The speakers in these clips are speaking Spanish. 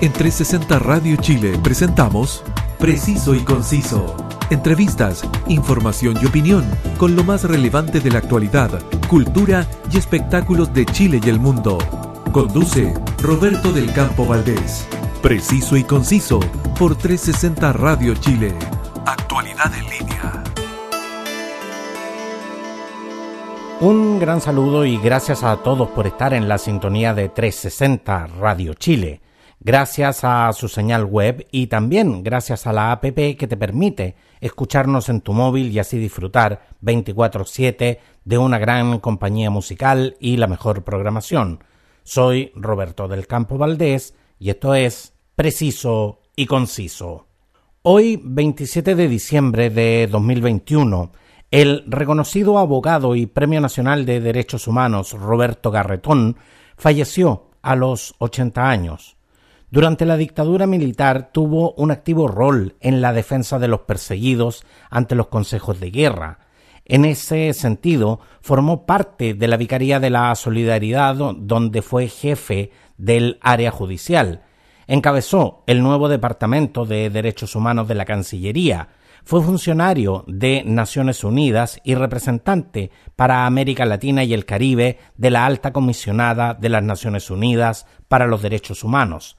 En 360 Radio Chile presentamos Preciso y Conciso. Entrevistas, información y opinión con lo más relevante de la actualidad, cultura y espectáculos de Chile y el mundo. Conduce Roberto del Campo Valdés. Preciso y Conciso por 360 Radio Chile. Actualidad en línea. Un gran saludo y gracias a todos por estar en la sintonía de 360 Radio Chile gracias a su señal web y también gracias a la APP que te permite escucharnos en tu móvil y así disfrutar 24/7 de una gran compañía musical y la mejor programación. Soy Roberto del Campo Valdés y esto es Preciso y Conciso. Hoy, 27 de diciembre de 2021, el reconocido abogado y Premio Nacional de Derechos Humanos Roberto Garretón falleció a los 80 años. Durante la dictadura militar tuvo un activo rol en la defensa de los perseguidos ante los consejos de guerra. En ese sentido, formó parte de la Vicaría de la Solidaridad, donde fue jefe del área judicial. Encabezó el nuevo Departamento de Derechos Humanos de la Cancillería. Fue funcionario de Naciones Unidas y representante para América Latina y el Caribe de la Alta Comisionada de las Naciones Unidas para los Derechos Humanos.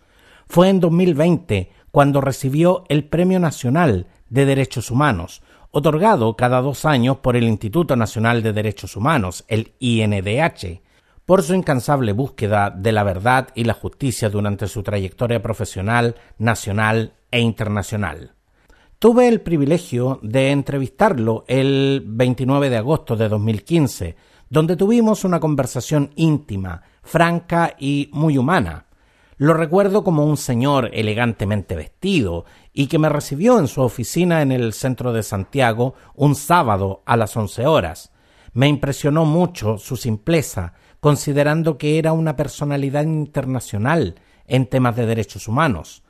Fue en 2020 cuando recibió el Premio Nacional de Derechos Humanos, otorgado cada dos años por el Instituto Nacional de Derechos Humanos, el INDH, por su incansable búsqueda de la verdad y la justicia durante su trayectoria profesional, nacional e internacional. Tuve el privilegio de entrevistarlo el 29 de agosto de 2015, donde tuvimos una conversación íntima, franca y muy humana. Lo recuerdo como un señor elegantemente vestido y que me recibió en su oficina en el centro de Santiago un sábado a las once horas. Me impresionó mucho su simpleza, considerando que era una personalidad internacional en temas de derechos humanos.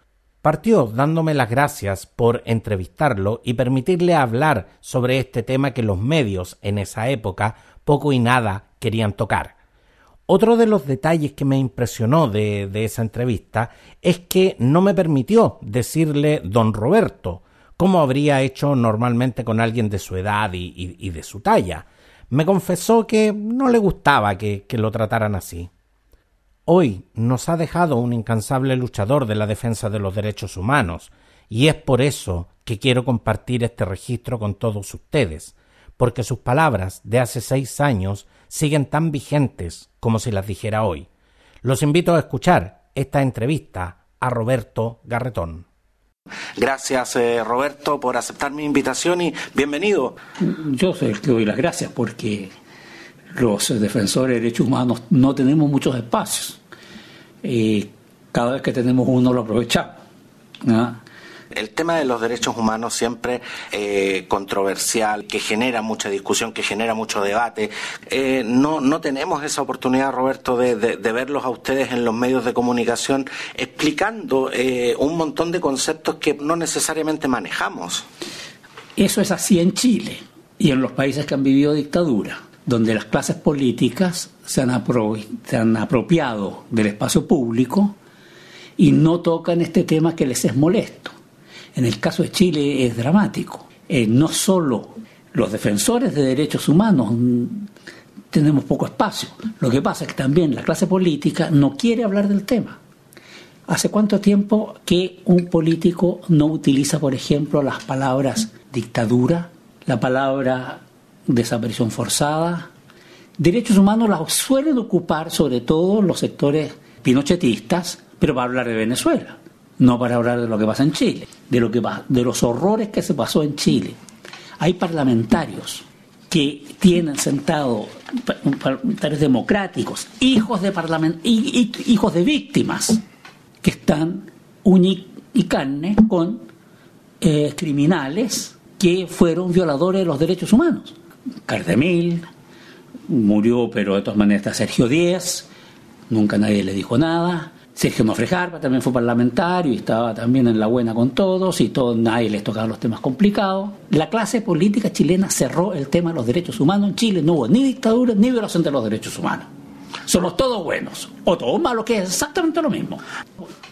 Partió dándome las gracias por entrevistarlo y permitirle hablar sobre este tema que los medios en esa época poco y nada querían tocar. Otro de los detalles que me impresionó de, esa entrevista es que no me permitió decirle don Roberto, como habría hecho normalmente con alguien de su edad y, de su talla. Me confesó que no le gustaba que, que lo trataran así. Hoy nos ha dejado un incansable luchador de la defensa de los derechos humanos, y es por eso que quiero compartir este registro con todos ustedes, porque sus palabras de hace seis años siguen tan vigentes como si las dijera hoy. Los invito a escuchar esta entrevista a Roberto Garretón. Gracias, eh, Roberto, por aceptar mi invitación y bienvenido. Yo soy el que doy las gracias porque los defensores de derechos humanos no tenemos muchos espacios. Y cada vez que tenemos uno lo aprovechamos. El tema de los derechos humanos siempre eh, controversial, que genera mucha discusión, que genera mucho debate. Eh, no, no tenemos esa oportunidad, Roberto, de, verlos a ustedes en los medios de comunicación explicando eh, un montón de conceptos que no necesariamente manejamos. Eso es así en Chile y en los países que han vivido dictadura donde las clases políticas se han, se han, apropiado del espacio público y no tocan este tema que les es molesto. En el caso de Chile es dramático. Eh, no solo los defensores de derechos humanos tenemos poco espacio, lo que pasa es que también la clase política no quiere hablar del tema. ¿Hace cuánto tiempo que un político no utiliza, por ejemplo, las palabras dictadura, la palabra desaparición forzada? Derechos humanos las suelen ocupar sobre todo los sectores pinochetistas, pero para hablar de Venezuela no para hablar de lo que pasa en Chile, de, lo que de los horrores que se pasó en Chile. Hay parlamentarios que tienen sentado, parlamentarios democráticos, hijos de, parlament, hijos de víctimas, que están carne con eh, criminales que fueron violadores de los derechos humanos. Cardemil murió, pero de todas maneras Sergio Díez, nunca nadie le dijo nada. Sergio Mofrejarpa también fue parlamentario y estaba también en la buena con todos y todo, nadie les tocaba los temas complicados. La clase política chilena cerró el tema de los derechos humanos en Chile. No hubo ni dictadura ni violación de los derechos humanos. somos todos buenos o todos malos, que es exactamente lo mismo.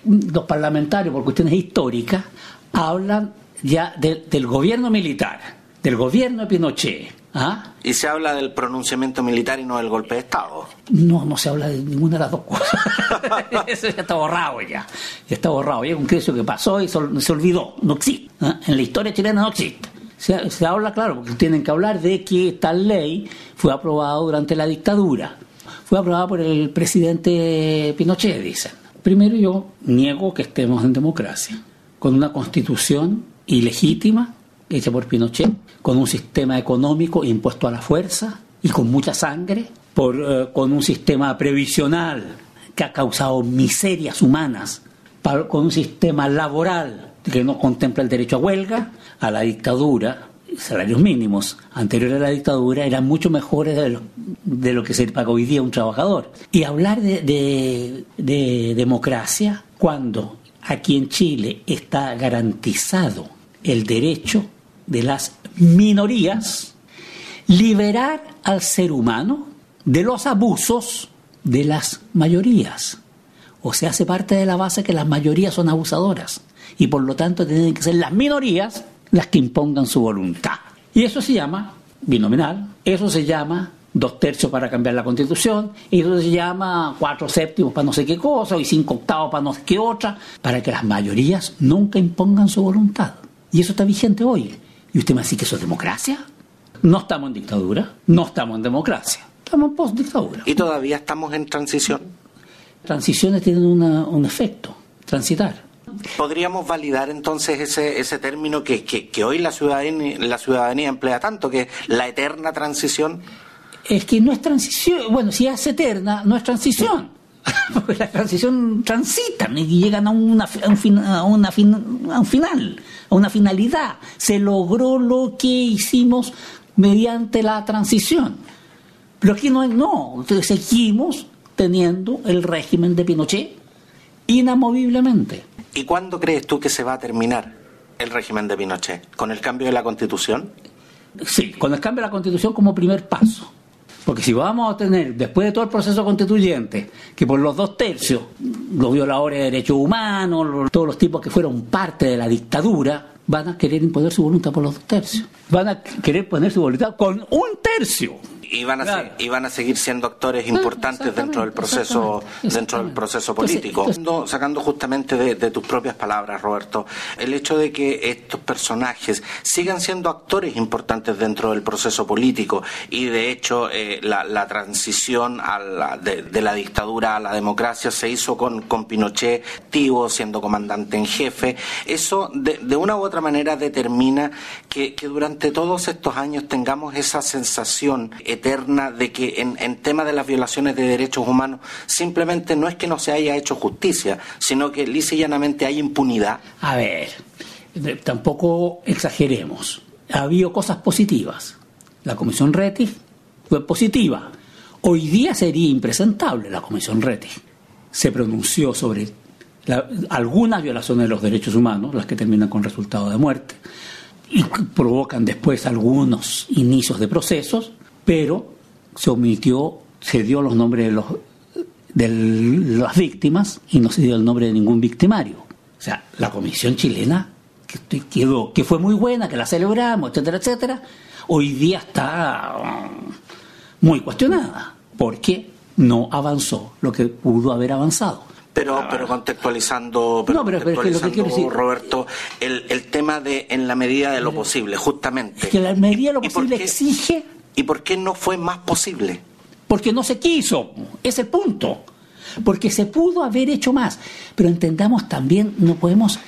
Los parlamentarios, por cuestiones históricas, hablan ya del gobierno militar, del gobierno de Pinochet. ¿Ah? Y se habla del pronunciamiento militar y no del golpe de Estado. No, no se habla de ninguna de las dos cosas. Eso ya está borrado ya. Ya está borrado. Ya es un crisis que pasó y se, olvidó. No existe. ¿ah? En la historia chilena no existe. Se, se, habla, claro, porque tienen que hablar de que tal ley fue aprobada durante la dictadura. Fue aprobada por el presidente Pinochet, dicen. Primero yo niego que estemos en democracia, con una constitución ilegítima hecha por Pinochet, con un sistema económico impuesto a la fuerza y con mucha sangre, por, eh, con un sistema previsional que ha causado miserias humanas, con un sistema laboral que no contempla el derecho a huelga, a la dictadura, salarios mínimos anteriores a la dictadura eran mucho mejores de lo, que se paga hoy día un trabajador. Y hablar de democracia cuando aquí en Chile está garantizado el derecho de las minorías, liberar al ser humano de los abusos de las mayorías. O sea, hace parte de la base que las mayorías son abusadoras y por lo tanto tienen que ser las minorías las que impongan su voluntad. Y eso se llama binominal, eso se llama dos tercios para cambiar la constitución, y eso se llama cuatro séptimos para no sé qué cosa, y cinco octavos para no sé qué otra, para que las mayorías nunca impongan su voluntad. Y eso está vigente hoy. ¿Y usted me dice que eso es democracia? No estamos en dictadura, no estamos en democracia, estamos en post-dictadura. ¿Y todavía estamos en transición? Transiciones tienen un efecto, transitar. ¿Podríamos validar entonces ese, ese término que, que, hoy la ciudadanía, la ciudadanía emplea tanto, que es la eterna transición? Es que no es transición, bueno, si es eterna, no es transición. Porque la transición transitan y llegan a, una, a, un, a, una a un final una finalidad. Se logró lo que hicimos mediante la transición. Pero aquí no, no, seguimos teniendo el régimen de Pinochet inamoviblemente. ¿Y cuándo crees tú que se va a terminar el régimen de Pinochet? ¿Con el cambio de la constitución? Sí, con el cambio de la constitución como primer paso. Porque si vamos a tener, después de todo el proceso constituyente, que por los dos tercios, los violadores de derechos humanos, todos los tipos que fueron parte de la dictadura, van a querer imponer su voluntad por los dos tercios. Van a querer poner su voluntad con un tercio y van a, y van a seguir siendo actores importantes dentro del proceso dentro del proceso político. Sacando justamente de, tus propias palabras, Roberto, el hecho de que estos personajes sigan siendo actores importantes dentro del proceso político y de hecho eh, la, transición a de, la dictadura a la democracia se hizo con, con Pinochet activo, siendo comandante en jefe, eso de, de una u otra manera determina que, que durante todos estos años tengamos esa sensación eterna de que en, en tema de las violaciones de derechos humanos simplemente no es que no se haya hecho justicia, sino que lisa llanamente hay impunidad? A ver, tampoco exageremos. Ha habido cosas positivas. La Comisión Reti fue positiva. Hoy día sería impresentable la Comisión Reti. Se pronunció sobre algunas violaciones de los derechos humanos, las que terminan con resultado de muerte, y provocan después algunos inicios de procesos, pero se omitió, se dio los nombres de, los, de las víctimas y no se dio el nombre de ningún victimario. O sea, la comisión chilena, que, quedó, que fue muy buena, que la celebramos, etcétera, etcétera, hoy día está um, muy cuestionada, porque no avanzó lo que pudo haber avanzado. Pero, pero contextualizando, pero contextualizando Roberto, el, el tema de en la medida de lo posible, justamente. que la medida de lo posible exige ¿Y por qué no fue más posible? Porque no se quiso, es el punto. Porque se pudo haber hecho más. Pero entendamos también, no podemos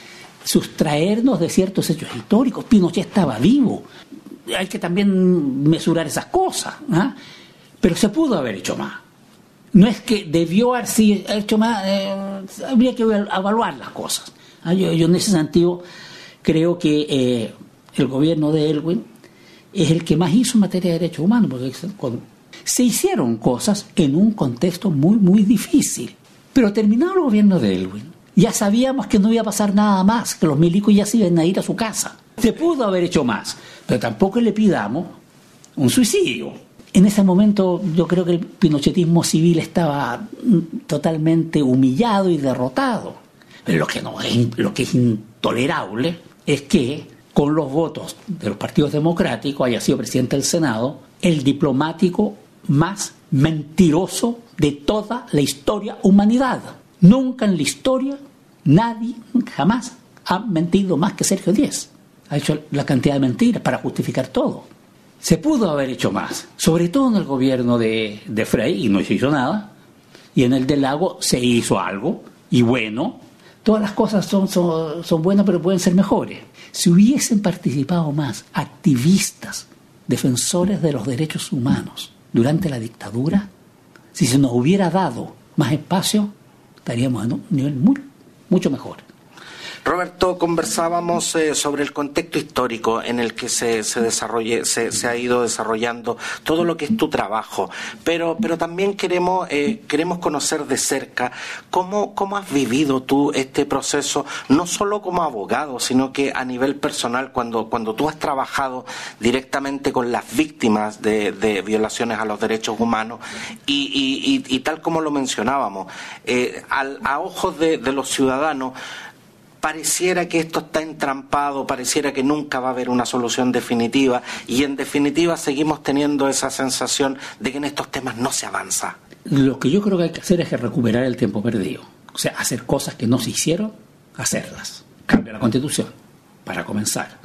sustraernos de ciertos hechos históricos. Pinochet estaba vivo. Hay que también mesurar esas cosas. ¿ah? Pero se pudo haber hecho más. No es que debió haber hecho más, eh, habría que evaluar las cosas. ¿ah? Yo, en ese sentido creo que eh, el gobierno de Elwin es el que más hizo en materia de derechos humanos, se hicieron cosas en un contexto muy, muy difícil. Pero terminado el gobierno de Elwin, ya sabíamos que no iba a pasar nada más, que los milicos ya se iban a ir a su casa. Se pudo haber hecho más, pero tampoco le pidamos un suicidio. En ese momento yo creo que el pinochetismo civil estaba mm, totalmente humillado y derrotado. Lo que, no es, lo que es intolerable es que con los votos de los partidos democráticos haya sido presidente del Senado el diplomático más mentiroso de toda la historia humanidad. Nunca en la historia nadie jamás ha mentido más que Sergio Díez. Ha hecho la cantidad de mentiras para justificar todo. Se pudo haber hecho más, sobre todo en el gobierno de, de Frey, y no se hizo nada, y en el del lago se hizo algo, y bueno, todas las cosas son, son, son buenas, pero pueden ser mejores. Si hubiesen participado más activistas, defensores de los derechos humanos durante la dictadura, si se nos hubiera dado más espacio, estaríamos en un nivel mucho mejor. Roberto, conversábamos eh, sobre el contexto histórico en el que se, se, desarrolle, se, ha ido desarrollando todo lo que es tu trabajo, pero, pero también queremos, eh, queremos conocer de cerca cómo, cómo has vivido tú este proceso, no solo como abogado, sino que a nivel personal, cuando, cuando tú has trabajado directamente con las víctimas de, de violaciones a los derechos humanos. Y, y, y, y tal como lo mencionábamos, eh, al, a ojos de los ciudadanos, pareciera que esto está entrampado, pareciera que nunca va a haber una solución definitiva y en definitiva seguimos teniendo esa sensación de que en estos temas no se avanza. Lo que yo creo que hay que hacer es recuperar el tiempo perdido, o sea, hacer cosas que no se hicieron, hacerlas. Cambia la constitución, para comenzar.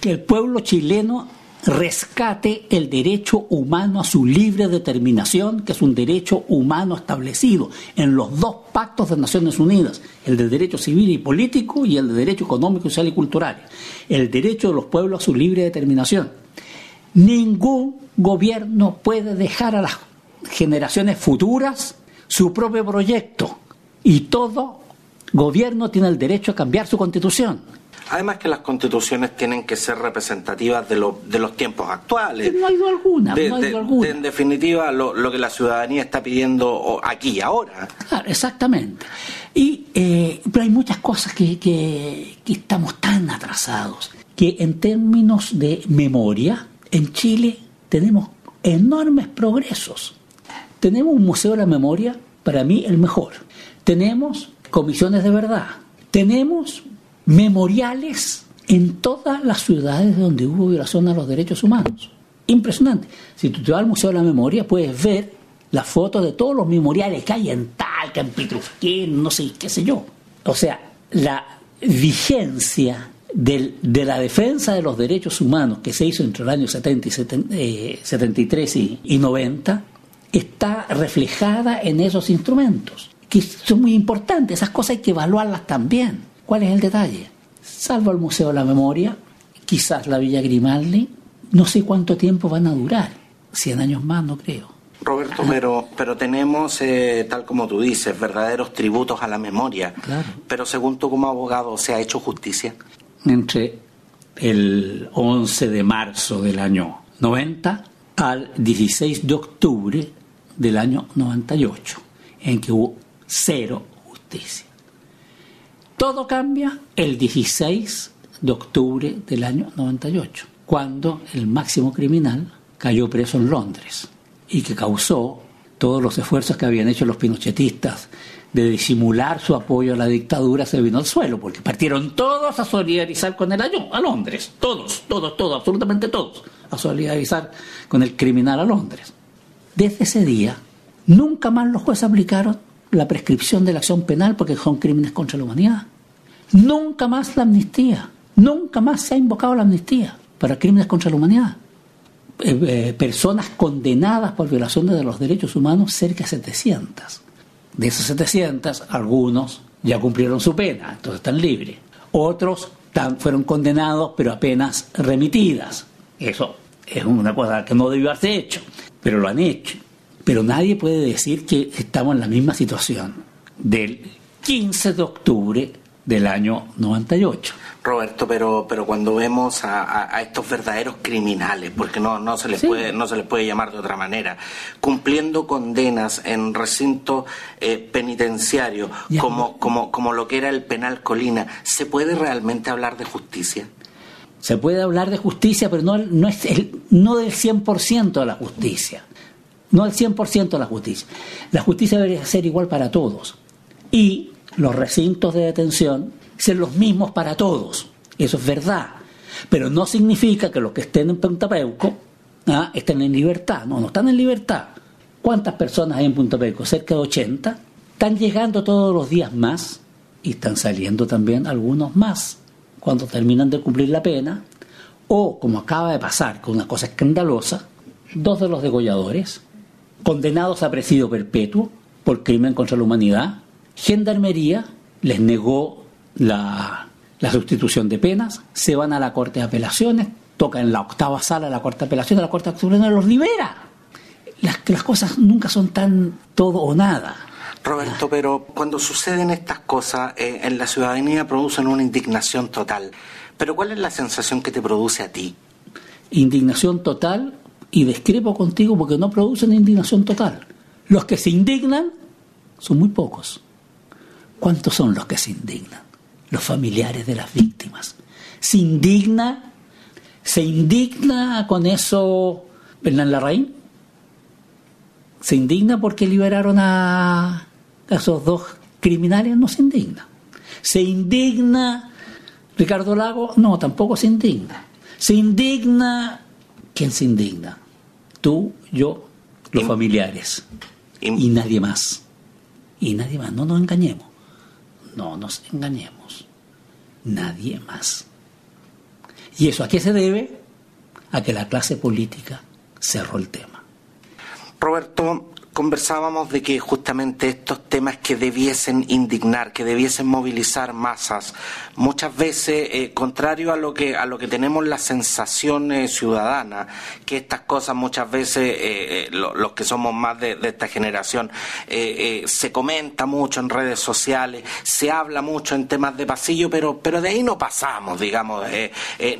Que el pueblo chileno rescate el derecho humano a su libre determinación, que es un derecho humano establecido en los dos pactos de Naciones Unidas, el de derecho civil y político y el de derecho económico, social y cultural, el derecho de los pueblos a su libre determinación. Ningún gobierno puede dejar a las generaciones futuras su propio proyecto y todo gobierno tiene el derecho a cambiar su constitución. Además que las constituciones tienen que ser representativas de, lo, de los tiempos actuales. No hay duda alguna. De, no de, alguna. en definitiva, lo, lo, que la ciudadanía está pidiendo aquí y ahora. Claro, exactamente. Y, eh, pero hay muchas cosas que, que, que estamos tan atrasados que en términos de memoria, en Chile tenemos enormes progresos. Tenemos un museo de la memoria, para mí el mejor. Tenemos comisiones de verdad. Tenemos memoriales en todas las ciudades donde hubo violación a los derechos humanos. Impresionante. Si tú te vas al Museo de la Memoria, puedes ver las fotos de todos los memoriales que hay en Talca, en Pitrufquén, no sé qué sé yo. O sea, la vigencia del, de la defensa de los derechos humanos que se hizo entre el año 70 y 70, eh, 73 y, y 90 está reflejada en esos instrumentos, que son muy importantes. Esas cosas hay que evaluarlas también. ¿Cuál es el detalle? Salvo el Museo de la Memoria, quizás la Villa Grimaldi, no sé cuánto tiempo van a durar. 100 años más, no creo. Roberto, pero, pero tenemos, eh, tal como tú dices, verdaderos tributos a la memoria. Claro. Pero según tú como abogado, ¿se ha hecho justicia? Entre el 11 de marzo del año 90 al 16 de octubre del año 98, en que hubo cero justicia. Todo cambia el 16 de octubre del año 98, cuando el máximo criminal cayó preso en Londres y que causó todos los esfuerzos que habían hecho los pinochetistas de disimular su apoyo a la dictadura se vino al suelo, porque partieron todos a solidarizar con el año a Londres, todos, todos, todos, absolutamente todos, a solidarizar con el criminal a Londres. Desde ese día, nunca más los jueces aplicaron la prescripción de la acción penal porque son crímenes contra la humanidad. Nunca más la amnistía, nunca más se ha invocado la amnistía para crímenes contra la humanidad. Eh, eh, personas condenadas por violaciones de los derechos humanos, cerca de 700. De esas 700, algunos ya cumplieron su pena, entonces están libres. Otros fueron condenados, pero apenas remitidas. Eso es una cosa que no debió haberse hecho, pero lo han hecho. Pero nadie puede decir que estamos en la misma situación del 15 de octubre del año 98. Roberto, pero pero cuando vemos a, a, a estos verdaderos criminales, porque no no se les sí. puede no se les puede llamar de otra manera, cumpliendo condenas en recinto eh, penitenciario como como como lo que era el penal Colina, ¿se puede realmente hablar de justicia? Se puede hablar de justicia, pero no no es el no del 100% de la justicia, no del 100% de la justicia. La justicia debería ser igual para todos. Y los recintos de detención ser los mismos para todos. Eso es verdad. Pero no significa que los que estén en Punta Peuco ¿ah? estén en libertad. No, no están en libertad. ¿Cuántas personas hay en Punta Peuco? Cerca de 80. Están llegando todos los días más y están saliendo también algunos más cuando terminan de cumplir la pena. O, como acaba de pasar, con una cosa escandalosa, dos de los degolladores, condenados a presidio perpetuo por crimen contra la humanidad, Gendarmería les negó la, sustitución de penas, se van a la Corte de Apelaciones, tocan en la octava sala de la Corte de Apelaciones, la Corte de Apelaciones los libera. Las, las cosas nunca son tan todo o nada. Roberto, pero cuando suceden estas cosas eh, en la ciudadanía producen una indignación total. Pero ¿cuál es la sensación que te produce a ti? Indignación total y discrepo contigo porque no producen indignación total. Los que se indignan son muy pocos. ¿Cuántos son los que se indignan? Los familiares de las víctimas. ¿Se indigna? ¿Se indigna con eso Bernal Larraín? ¿Se indigna porque liberaron a esos dos criminales? No se indigna. ¿Se indigna Ricardo Lago? No, tampoco se indigna. ¿Se indigna? ¿Quién se indigna? Tú, yo, los familiares. Y nadie más. Y nadie más. No nos engañemos. No nos engañemos. Nadie más. ¿Y eso a qué se debe? A que la clase política cerró el tema. Roberto, conversábamos de que justamente estos temas que debiesen indignar, que debiesen movilizar masas, muchas veces, eh, contrario a lo que a lo que tenemos la sensación eh, ciudadana, que estas cosas muchas veces eh, los que somos más de, esta generación se comenta mucho en redes sociales, se habla mucho en temas de pasillo, pero pero de ahí no pasamos, digamos,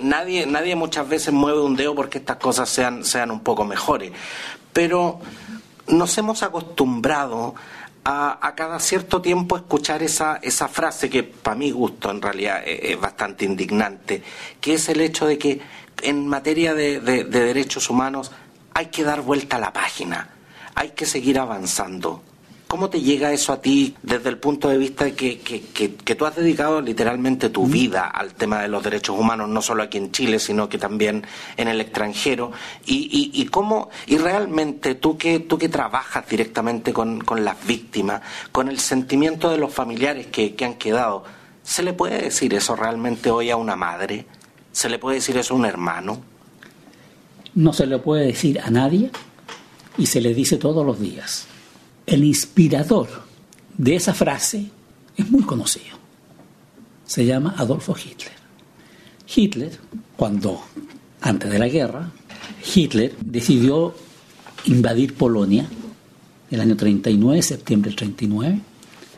nadie nadie muchas veces mueve un dedo porque estas cosas sean sean un poco mejores, pero nos hemos acostumbrado a, cada cierto tiempo escuchar esa, esa frase que para mi gusto en realidad es, bastante indignante, que es el hecho de que en materia de derechos humanos hay que dar vuelta a la página, hay que seguir avanzando. ¿Cómo te llega eso a ti desde el punto de vista de que, que, tú has dedicado literalmente tu vida al tema de los derechos humanos, no solo aquí en Chile, sino que también en el extranjero? ¿Y, y, cómo, y realmente tú que, tú que trabajas directamente con, con las víctimas, con el sentimiento de los familiares que, que han quedado, ¿se le puede decir eso realmente hoy a una madre? ¿Se le puede decir eso a un hermano? No se le puede decir a nadie y se le dice todos los días el inspirador de esa frase es muy conocido. Se llama Adolfo Hitler. Hitler, cuando, antes de la guerra, Hitler decidió invadir Polonia el año 39, septiembre del 39,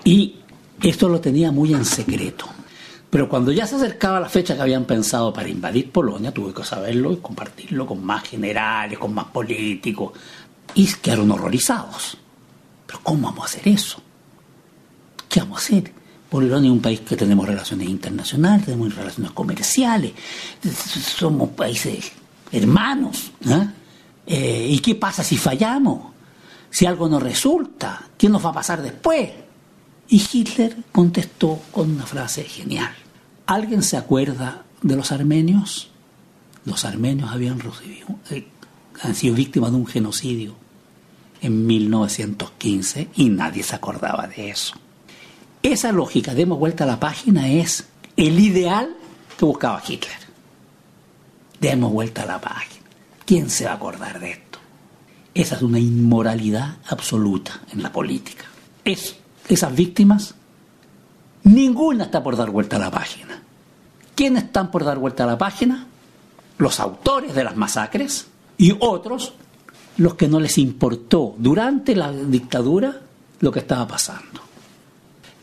y esto lo tenía muy en secreto. Pero cuando ya se acercaba la fecha que habían pensado para invadir Polonia, tuve que saberlo y compartirlo con más generales, con más políticos, y quedaron horrorizados. ¿Cómo vamos a hacer eso? ¿Qué vamos a hacer? Polonia es un país que tenemos relaciones internacionales, tenemos relaciones comerciales, somos países hermanos. ¿eh? Eh, ¿Y qué pasa si fallamos? Si algo no resulta, ¿qué nos va a pasar después? Y Hitler contestó con una frase genial. ¿Alguien se acuerda de los armenios? Los armenios habían recibido, eh, han sido víctimas de un genocidio en 1915 y nadie se acordaba de eso. Esa lógica, demos vuelta a la página, es el ideal que buscaba Hitler. Demos vuelta a la página. ¿Quién se va a acordar de esto? Esa es una inmoralidad absoluta en la política. Es, esas víctimas, ninguna está por dar vuelta a la página. ¿Quiénes están por dar vuelta a la página? Los autores de las masacres y otros los que no les importó durante la dictadura lo que estaba pasando.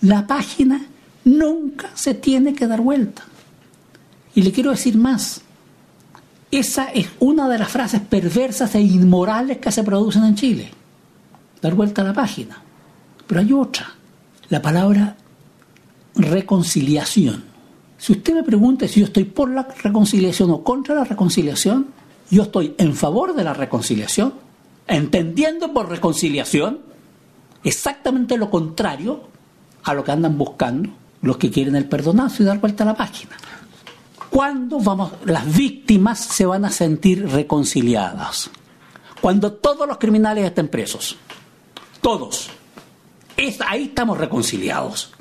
La página nunca se tiene que dar vuelta. Y le quiero decir más. Esa es una de las frases perversas e inmorales que se producen en Chile. Dar vuelta a la página. Pero hay otra. La palabra reconciliación. Si usted me pregunta si yo estoy por la reconciliación o contra la reconciliación, Yo estoy en favor de la reconciliación, entendiendo por reconciliación exactamente lo contrario a lo que andan buscando los que quieren el perdonazo y dar vuelta a la página. ¿Cuándo vamos, las víctimas se van a sentir reconciliadas? Cuando todos los criminales estén presos. Todos. Ahí estamos reconciliados.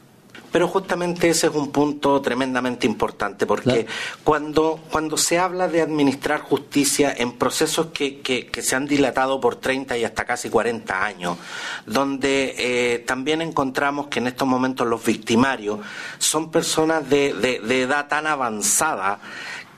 Pero justamente ese es un punto tremendamente importante, porque cuando, cuando se habla de administrar justicia en procesos que, que, se han dilatado por 30 y hasta casi 40 años, donde eh, también encontramos que en estos momentos los victimarios son personas de, de, edad tan avanzada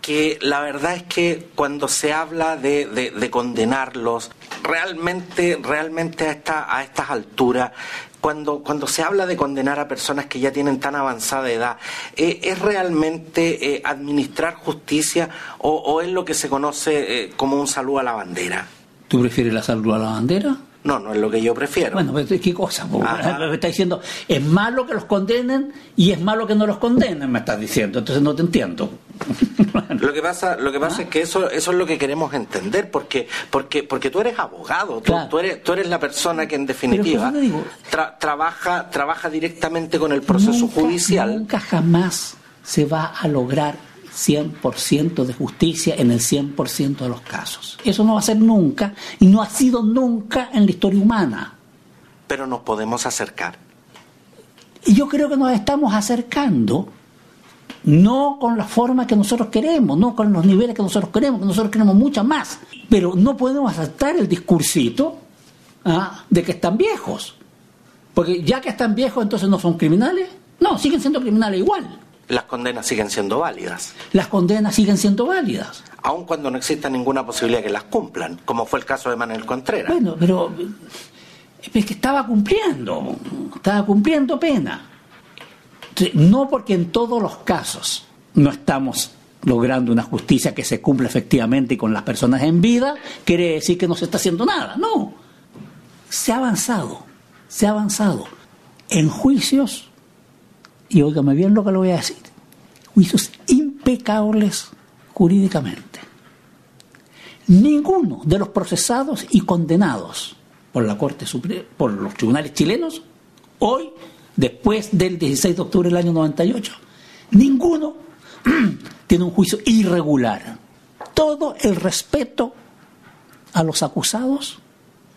que la verdad es que cuando se habla de, de, condenarlos, realmente, realmente a, esta, a estas alturas cuando, cuando se habla de condenar a personas que ya tienen tan avanzada edad, eh, ¿es realmente eh, administrar justicia o, es lo que se conoce eh, como un saludo a la bandera? ¿Tú prefieres la salud a la bandera? No, no es lo que yo prefiero. Bueno, ¿qué cosa? Me está diciendo, es malo que los condenen y es malo que no los condenen, me estás diciendo. Entonces no te entiendo. lo que pasa, lo que pasa es que eso, eso es lo que queremos entender, porque, porque, porque tú eres abogado, tú, eres, tú eres la persona que en definitiva trabaja, trabaja directamente con el proceso judicial. Nunca jamás se va a lograr 100% de justicia en el 100% de los casos. Eso no va a ser nunca y no ha sido nunca en la historia humana. Pero nos podemos acercar. Y yo creo que nos estamos acercando no con la forma que nosotros queremos, no con los niveles que nosotros queremos, que nosotros queremos muchas más. Pero no podemos aceptar el discursito ¿ah? de que están viejos. Porque ya que están viejos, entonces no son criminales. No, siguen siendo criminales igual las condenas siguen siendo válidas. Las condenas siguen siendo válidas. Aun cuando no exista ninguna posibilidad que las cumplan, como fue el caso de Manuel Contreras. Bueno, pero es que estaba cumpliendo, estaba cumpliendo pena. No porque en todos los casos no estamos logrando una justicia que se cumpla efectivamente con las personas en vida, quiere decir que no se está haciendo nada. No, se ha avanzado, se ha avanzado. En juicios y óigame bien lo que le voy a decir, juicios impecables jurídicamente. Ninguno de los procesados y condenados por la Corte Suprema, por los tribunales chilenos, hoy, después del 16 de octubre del año 98, ninguno tiene un juicio irregular. Todo el respeto a los acusados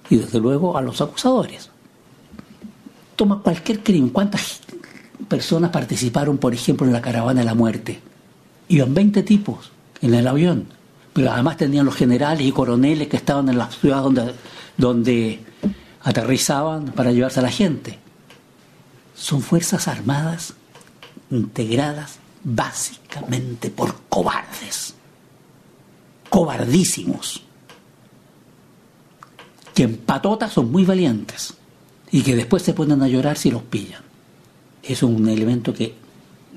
y desde luego a los acusadores. Toma cualquier crimen, cuántas personas participaron, por ejemplo, en la caravana de la muerte. Iban 20 tipos en el avión, pero además tenían los generales y coroneles que estaban en las ciudades donde, donde aterrizaban para llevarse a la gente. Son fuerzas armadas integradas básicamente por cobardes, cobardísimos, que en patota son muy valientes y que después se ponen a llorar si los pillan es un elemento que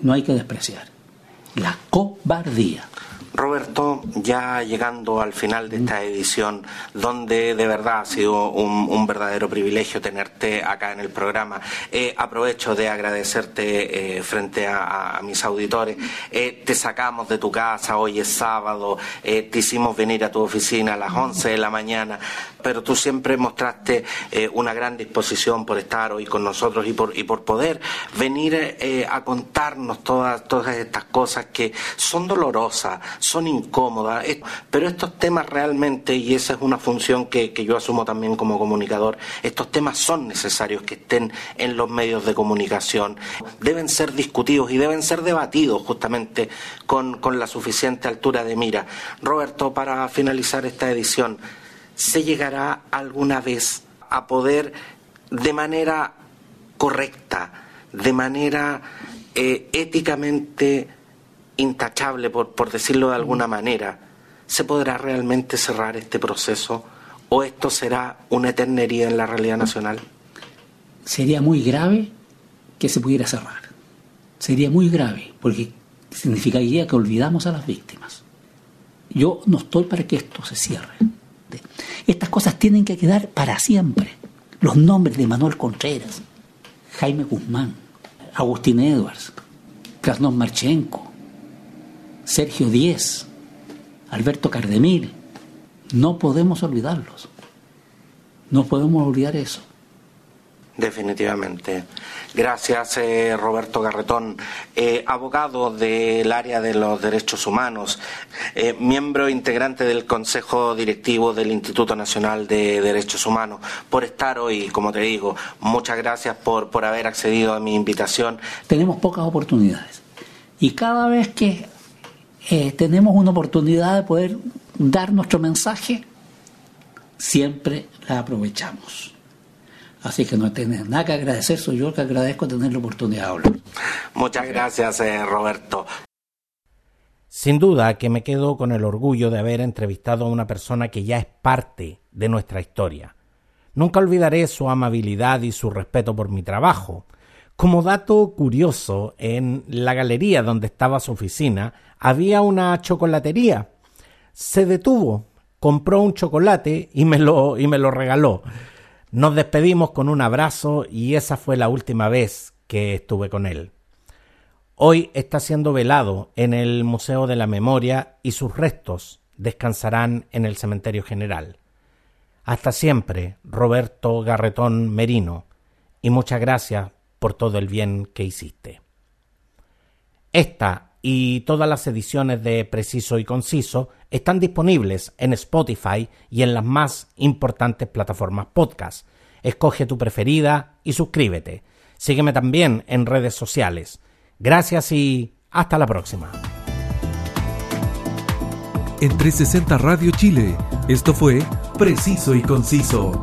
no hay que despreciar. La cobardía. Roberto, ya llegando al final de esta edición, donde de verdad ha sido un, verdadero privilegio tenerte acá en el programa, eh, aprovecho de agradecerte eh, frente a, mis auditores. Eh, te sacamos de tu casa, hoy es sábado, te hicimos venir a tu oficina a las 11 de la mañana, pero tú siempre mostraste una gran disposición por estar hoy con nosotros y por, y por poder venir a contarnos todas, todas estas cosas que son dolorosas son incómodas, pero estos temas realmente, y esa es una función que, yo asumo también como comunicador, estos temas son necesarios que estén en los medios de comunicación, deben ser discutidos y deben ser debatidos justamente con, con la suficiente altura de mira. Roberto, para finalizar esta edición, ¿se llegará alguna vez a poder de manera correcta, de manera eh, éticamente intachable, por, por decirlo de alguna manera, ¿se podrá realmente cerrar este proceso o esto será una eternería en la realidad nacional? Sería muy grave que se pudiera cerrar. Sería muy grave, porque significaría que olvidamos a las víctimas. Yo no estoy para que esto se cierre. Estas cosas tienen que quedar para siempre. Los nombres de Manuel Contreras, Jaime Guzmán, Agustín Edwards, Krasnov Marchenko, Sergio Díez, Alberto Cardemil, No podemos olvidarlos. No podemos olvidar eso. Definitivamente. Gracias, eh, Roberto Garretón, eh, abogado del área de los derechos humanos, eh, miembro integrante del Consejo Directivo del Instituto Nacional de Derechos Humanos, por estar hoy, como te digo. Muchas gracias por, por haber accedido a mi invitación. Tenemos pocas oportunidades y cada vez que tenemos una oportunidad de poder dar nuestro mensaje, siempre la aprovechamos. Así que no tienes nada que agradecer, soy yo el que agradezco tener la oportunidad de hablar. Muchas gracias, eh, Roberto. Sin duda que me quedo con el orgullo de haber entrevistado a una persona que ya es parte de nuestra historia. Nunca olvidaré su amabilidad y su respeto por mi trabajo. Como dato curioso, en la galería donde estaba su oficina había una chocolatería. Se detuvo, compró un chocolate y me lo, y me lo regaló. Nos despedimos con un abrazo y esa fue la última vez que estuve con él. Hoy está siendo velado en el Museo de la Memoria y sus restos descansarán en el Cementerio General. Hasta siempre, Roberto Garretón Merino, y muchas gracias por todo el bien que hiciste. Esta y todas las ediciones de Preciso y Conciso están disponibles en Spotify y en las más importantes plataformas podcast. Escoge tu preferida y suscríbete. Sígueme también en redes sociales. Gracias y hasta la próxima. En 360 Radio Chile, esto fue Preciso y Conciso.